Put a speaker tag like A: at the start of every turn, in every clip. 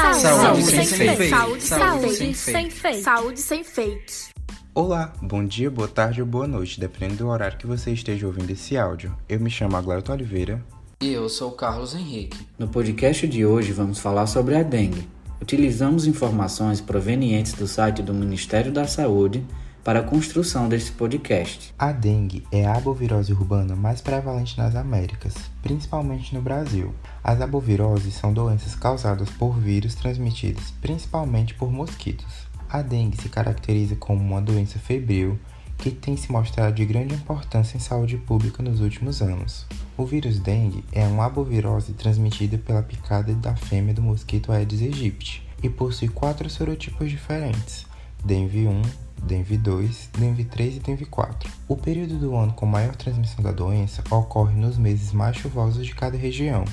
A: Saúde,
B: Saúde
A: sem,
B: sem
A: fake.
B: fake.
A: Saúde,
B: Saúde
A: sem, fake. Saúde sem fake.
C: Olá, bom dia, boa tarde ou boa noite, dependendo do horário que você esteja ouvindo esse áudio. Eu me chamo Aglauto Oliveira.
D: E eu sou o Carlos Henrique.
E: No podcast de hoje vamos falar sobre a dengue. Utilizamos informações provenientes do site do Ministério da Saúde para a construção deste podcast.
C: A dengue é a arbovirose urbana mais prevalente nas Américas, principalmente no Brasil. As arboviroses são doenças causadas por vírus transmitidos principalmente por mosquitos. A dengue se caracteriza como uma doença febril que tem se mostrado de grande importância em saúde pública nos últimos anos. O vírus dengue é uma arbovirose transmitida pela picada da fêmea do mosquito Aedes aegypti e possui quatro serotipos diferentes: dengue 1, dengue 2, dengue 3 e dengue 4. O período do ano com maior transmissão da doença ocorre nos meses mais chuvosos de cada região,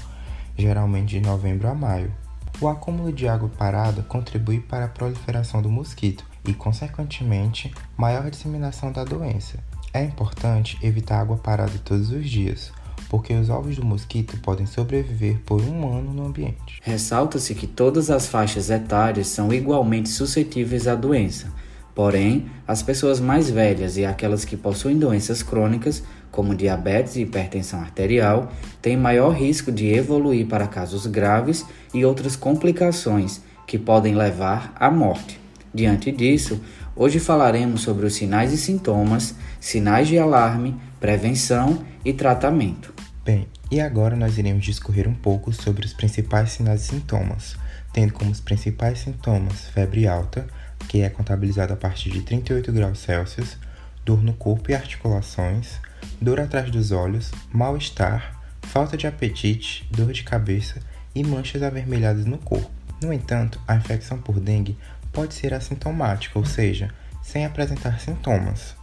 C: geralmente de novembro a maio. O acúmulo de água parada contribui para a proliferação do mosquito e, consequentemente, maior disseminação da doença. É importante evitar água parada todos os dias, porque os ovos do mosquito podem sobreviver por um ano no ambiente.
E: Ressalta-se que todas as faixas etárias são igualmente suscetíveis à doença. Porém, as pessoas mais velhas e aquelas que possuem doenças crônicas, como diabetes e hipertensão arterial, têm maior risco de evoluir para casos graves e outras complicações que podem levar à morte. Diante disso, hoje falaremos sobre os sinais e sintomas, sinais de alarme, prevenção e tratamento.
C: Bem, e agora nós iremos discorrer um pouco sobre os principais sinais e sintomas, tendo como os principais sintomas febre alta, que é contabilizada a partir de 38 graus Celsius, dor no corpo e articulações, dor atrás dos olhos, mal-estar, falta de apetite, dor de cabeça e manchas avermelhadas no corpo. No entanto, a infecção por dengue pode ser assintomática, ou seja, sem apresentar sintomas.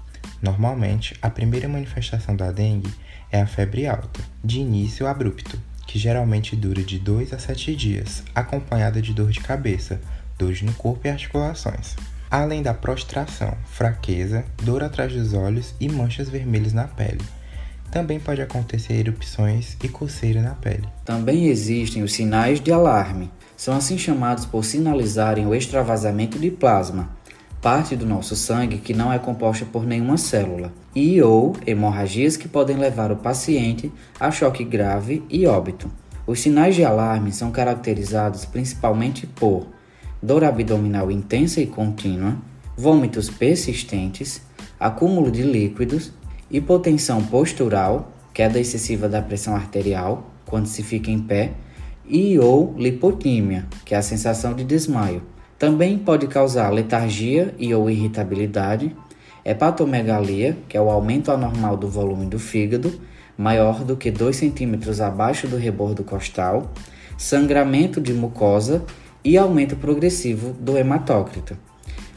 C: Normalmente, a primeira manifestação da dengue é a febre alta, de início abrupto, que geralmente dura de 2 a 7 dias, acompanhada de dor de cabeça, dores no corpo e articulações. Além da prostração, fraqueza, dor atrás dos olhos e manchas vermelhas na pele. Também pode acontecer erupções e coceira na pele.
E: Também existem os sinais de alarme. São assim chamados por sinalizarem o extravasamento de plasma, parte do nosso sangue que não é composta por nenhuma célula, e ou hemorragias que podem levar o paciente a choque grave e óbito. Os sinais de alarme são caracterizados principalmente por dor abdominal intensa e contínua, vômitos persistentes, acúmulo de líquidos, hipotensão postural, queda excessiva da pressão arterial quando se fica em pé, e ou lipotímia, que é a sensação de desmaio. Também pode causar letargia e ou irritabilidade, hepatomegalia, que é o aumento anormal do volume do fígado, maior do que 2 cm abaixo do rebordo costal, sangramento de mucosa e aumento progressivo do hematócrito.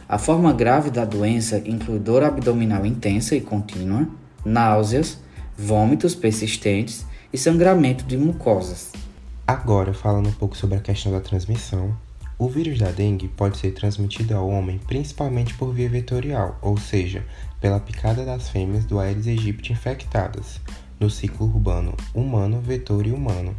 E: A forma grave da doença inclui dor abdominal intensa e contínua, náuseas, vômitos persistentes e sangramento de mucosas.
C: Agora, falando um pouco sobre a questão da transmissão, o vírus da dengue pode ser transmitido ao homem principalmente por via vetorial, ou seja, pela picada das fêmeas do Aedes aegypti infectadas, no ciclo urbano humano, vetor e humano.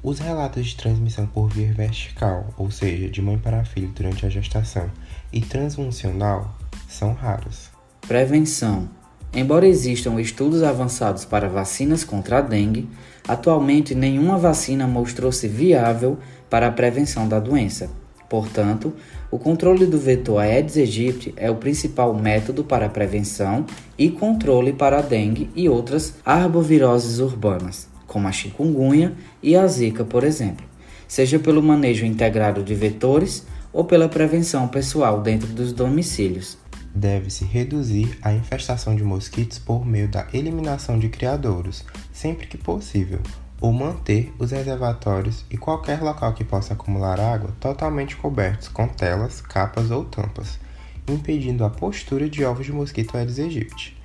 C: Os relatos de transmissão por via vertical, ou seja, de mãe para filho durante a gestação, e transfuncional são raros.
E: Prevenção. Embora existam estudos avançados para vacinas contra a dengue, atualmente nenhuma vacina mostrou-se viável para a prevenção da doença. Portanto, o controle do vetor Aedes aegypti é o principal método para prevenção e controle para a dengue e outras arboviroses urbanas, como a chikungunya e a zika, por exemplo, seja pelo manejo integrado de vetores ou pela prevenção pessoal dentro dos domicílios.
C: Deve-se reduzir a infestação de mosquitos por meio da eliminação de criadouros, sempre que possível, ou manter os reservatórios e qualquer local que possa acumular água totalmente cobertos com telas, capas ou tampas, impedindo a postura de ovos de mosquito Aedes aegypti.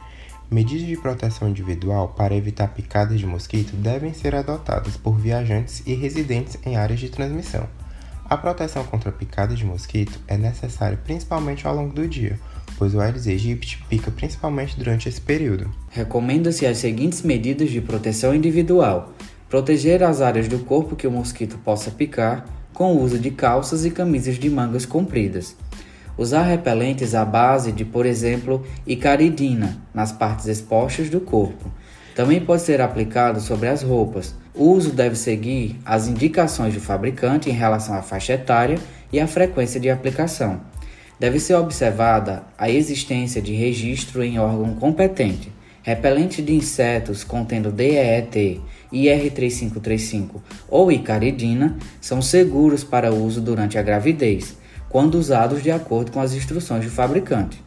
C: Medidas de proteção individual para evitar picadas de mosquito devem ser adotadas por viajantes e residentes em áreas de transmissão. A proteção contra a picada de mosquito é necessária principalmente ao longo do dia, pois o Aedes aegypti pica principalmente durante esse período.
E: Recomenda-se as seguintes medidas de proteção individual: proteger as áreas do corpo que o mosquito possa picar com o uso de calças e camisas de mangas compridas. Usar repelentes à base de, por exemplo, icaridina nas partes expostas do corpo. Também pode ser aplicado sobre as roupas. O uso deve seguir as indicações do fabricante em relação à faixa etária e à frequência de aplicação. Deve ser observada a existência de registro em órgão competente. Repelente de insetos contendo DEET, IR3535 ou icaridina são seguros para uso durante a gravidez quando usados de acordo com as instruções do fabricante.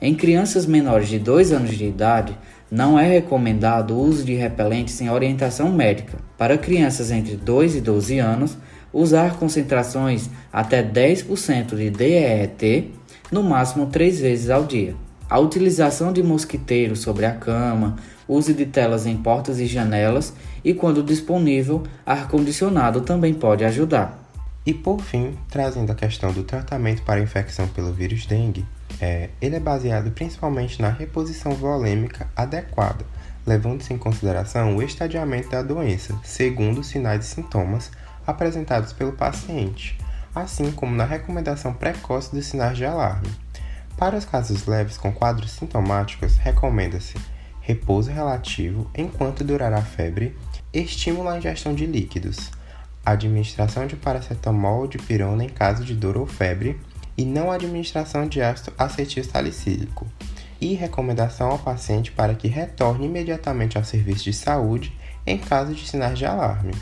E: Em crianças menores de 2 anos de idade, não é recomendado o uso de repelentes sem orientação médica. Para crianças entre 2 e 12 anos, usar concentrações até 10% de DEET, no máximo 3 vezes ao dia. A utilização de mosquiteiros sobre a cama, uso de telas em portas e janelas e, quando disponível, ar-condicionado também pode ajudar.
C: E por fim, trazendo a questão do tratamento para infecção pelo vírus dengue, é, ele é baseado principalmente na reposição volêmica adequada, levando-se em consideração o estadiamento da doença, segundo os sinais e sintomas apresentados pelo paciente, assim como na recomendação precoce dos sinais de alarme. Para os casos leves com quadros sintomáticos, recomenda-se repouso relativo enquanto durar a febre, estímulo à ingestão de líquidos, administração de paracetamol ou de pirona em caso de dor ou febre e não administração de ácido acetil salicílico. E recomendação ao paciente para que retorne imediatamente ao serviço de saúde em caso de sinais de alarme.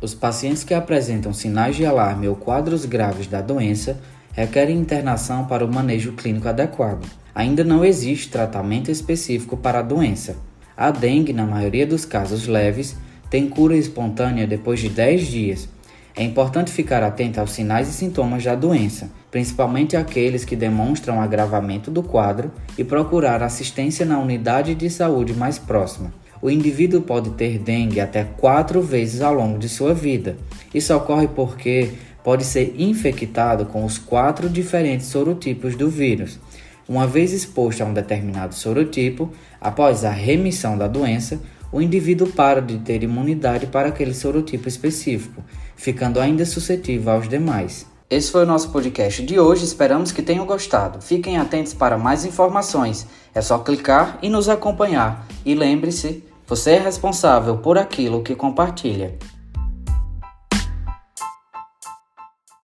E: Os pacientes que apresentam sinais de alarme ou quadros graves da doença requerem internação para o manejo clínico adequado. Ainda não existe tratamento específico para a doença. A dengue, na maioria dos casos leves, tem cura espontânea depois de 10 dias. É importante ficar atento aos sinais e sintomas da doença, principalmente aqueles que demonstram agravamento do quadro, e procurar assistência na unidade de saúde mais próxima. O indivíduo pode ter dengue até quatro vezes ao longo de sua vida. Isso ocorre porque pode ser infectado com os quatro diferentes sorotipos do vírus. Uma vez exposto a um determinado sorotipo, após a remissão da doença, o indivíduo para de ter imunidade para aquele sorotipo específico, ficando ainda suscetível aos demais. Esse foi o nosso podcast de hoje, esperamos que tenham gostado. Fiquem atentos para mais informações, é só clicar e nos acompanhar. E lembre-se, você é responsável por aquilo que compartilha.